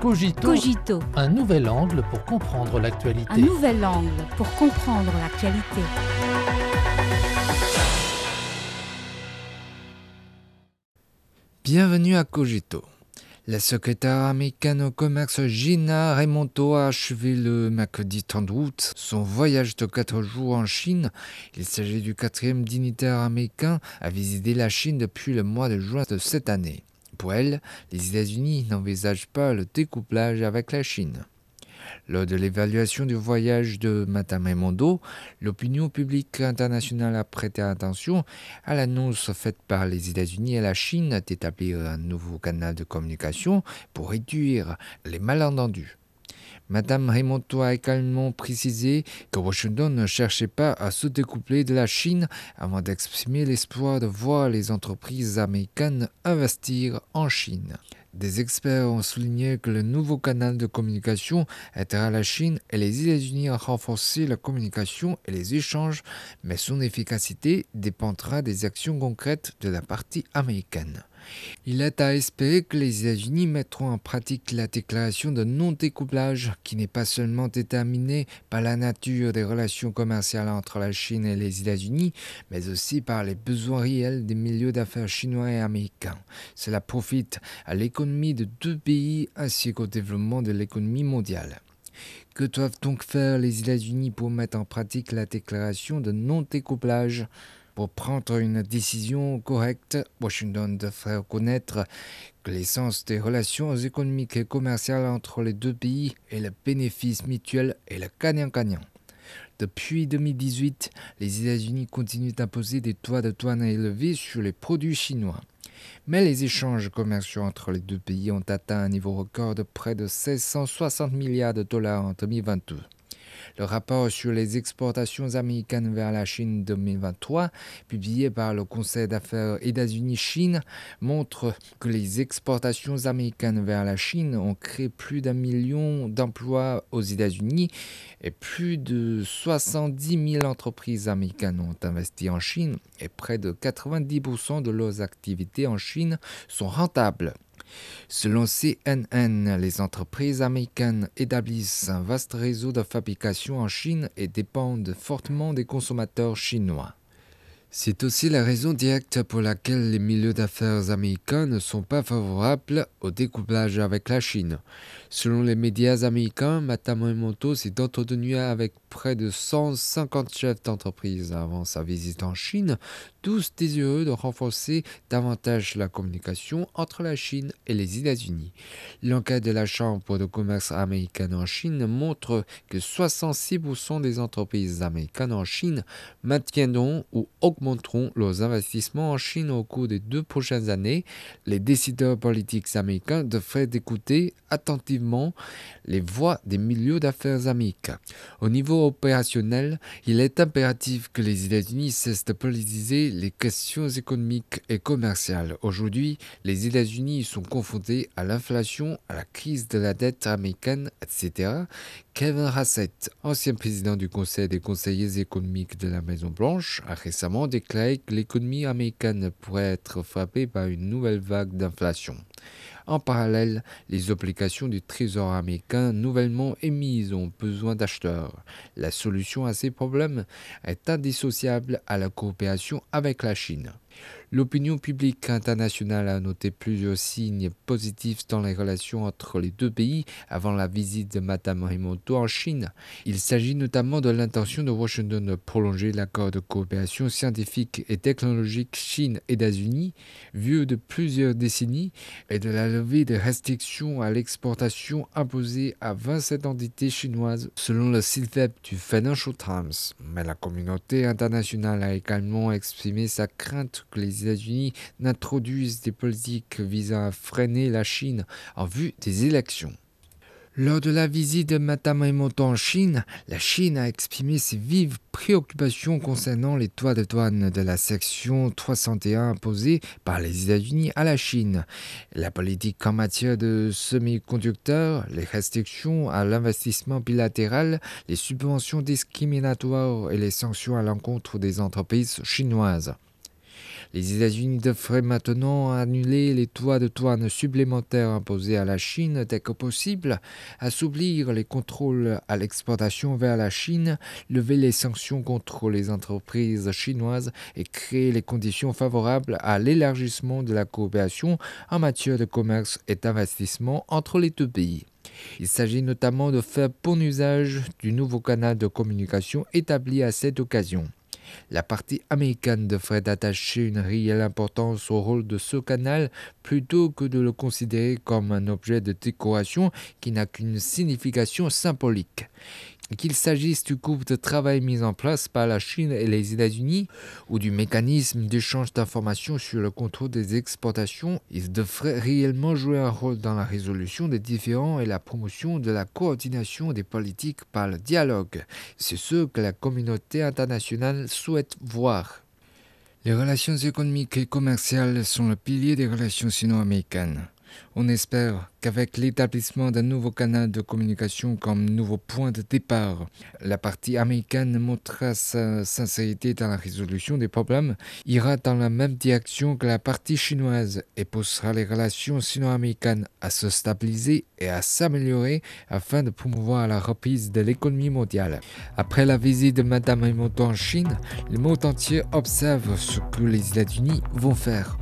Cogito, Cogito, un nouvel angle pour comprendre l'actualité. un nouvel angle pour comprendre l'actualité. Bienvenue à Cogito. La secrétaire américaine au commerce Gina Raimondo a achevé le mercredi 30 août son voyage de 4 jours en Chine. Il s'agit du quatrième dignitaire américain à visiter la Chine depuis le mois de juin de cette année. Pour elle, les États-Unis n'envisagent pas le découplage avec la Chine. Lors de l'évaluation du voyage de Madame Raimondo, l'opinion publique internationale a prêté attention à l'annonce faite par les États-Unis et la Chine d'établir un nouveau canal de communication pour réduire les malentendus. Madame Raimondo a également précisé que Washington ne cherchait pas à se découpler de la Chine avant d'exprimer l'espoir de voir les entreprises américaines investir en Chine. Des experts ont souligné que le nouveau canal de communication aidera la Chine et les États-Unis à renforcer la communication et les échanges, mais son efficacité dépendra des actions concrètes de la partie américaine. Il est à espérer que les États-Unis mettront en pratique la déclaration de non-découplage qui n'est pas seulement déterminée par la nature des relations commerciales entre la Chine et les États-Unis, mais aussi par les besoins réels des milieux d'affaires chinois et américains. Cela profite à l'économie de deux pays ainsi qu'au développement de l'économie mondiale. Que doivent donc faire les États-Unis pour mettre en pratique la déclaration de non-découplage? Pour prendre une décision correcte, Washington devrait reconnaître que l'essence des relations économiques et commerciales entre les deux pays est le bénéfice mutuel et le gagnant-gagnant. Depuis 2018, les États-Unis continuent d'imposer des taux de douane élevés sur les produits chinois. Mais les échanges commerciaux entre les deux pays ont atteint un niveau record de près de 1660 milliards de dollars en 2022. Le rapport sur les exportations américaines vers la Chine 2023, publié par le Conseil d'affaires États-Unis-Chine, montre que les exportations américaines vers la Chine ont créé plus d'un million d'emplois aux États-Unis et plus de 70 000 entreprises américaines ont investi en Chine et près de 90% de leurs activités en Chine sont rentables. Selon CNN, les entreprises américaines établissent un vaste réseau de fabrication en Chine et dépendent fortement des consommateurs chinois. C'est aussi la raison directe pour laquelle les milieux d'affaires américains ne sont pas favorables au découplage avec la Chine. Selon les médias américains, Matamamoto s'est entretenu avec près de 150 chefs d'entreprise avant sa visite en Chine, tous désireux de renforcer davantage la communication entre la Chine et les États-Unis. L'enquête de la Chambre de commerce américaine en Chine montre que 66% des entreprises américaines en Chine maintiendront ou augmenteront leurs investissements en Chine au cours des deux prochaines années. Les décideurs politiques américains devraient écouter attentivement les voix des milieux d'affaires américains. Au niveau opérationnel, il est impératif que les États-Unis cessent de politiser les questions économiques et commerciales. Aujourd'hui, les États-Unis sont confrontés à l'inflation, à la crise de la dette américaine, etc. Kevin Hassett, ancien président du Conseil des conseillers économiques de la Maison-Blanche, a récemment déclaré que l'économie américaine pourrait être frappée par une nouvelle vague d'inflation. En parallèle, les obligations du Trésor américain nouvellement émises ont besoin d'acheteurs. La solution à ces problèmes est indissociable à la coopération avec la Chine. L'opinion publique internationale a noté plusieurs signes positifs dans les relations entre les deux pays avant la visite de Madame Raimondo en Chine. Il s'agit notamment de l'intention de Washington de prolonger l'accord de coopération scientifique et technologique Chine-États-Unis, vieux de plusieurs décennies, et de la levée des restrictions à l'exportation imposées à 27 entités chinoises, selon le site du Financial Times. Mais la communauté internationale a également exprimé sa crainte que les États-Unis n'introduisent des politiques visant à freiner la Chine en vue des élections. Lors de la visite de Madame en Chine, la Chine a exprimé ses vives préoccupations concernant les toits de douane de la section 301 imposée par les États-Unis à la Chine, la politique en matière de semi-conducteurs, les restrictions à l'investissement bilatéral, les subventions discriminatoires et les sanctions à l'encontre des entreprises chinoises. Les États-Unis devraient maintenant annuler les toits de douane supplémentaires imposés à la Chine dès que possible, assouplir les contrôles à l'exportation vers la Chine, lever les sanctions contre les entreprises chinoises et créer les conditions favorables à l'élargissement de la coopération en matière de commerce et d'investissement entre les deux pays. Il s'agit notamment de faire bon usage du nouveau canal de communication établi à cette occasion. La partie américaine devrait attacher une réelle importance au rôle de ce canal plutôt que de le considérer comme un objet de décoration qui n'a qu'une signification symbolique qu'il s'agisse du groupe de travail mis en place par la Chine et les États-Unis ou du mécanisme d'échange d'informations sur le contrôle des exportations, il devrait réellement jouer un rôle dans la résolution des différends et la promotion de la coordination des politiques par le dialogue. C'est ce que la communauté internationale souhaite voir. Les relations économiques et commerciales sont le pilier des relations sino-américaines. On espère qu'avec l'établissement d'un nouveau canal de communication comme nouveau point de départ, la partie américaine montrera sa sincérité dans la résolution des problèmes, ira dans la même direction que la partie chinoise et poussera les relations sino-américaines à se stabiliser et à s'améliorer afin de promouvoir la reprise de l'économie mondiale. Après la visite de Madame Emoto en Chine, le monde entier observe ce que les États-Unis vont faire.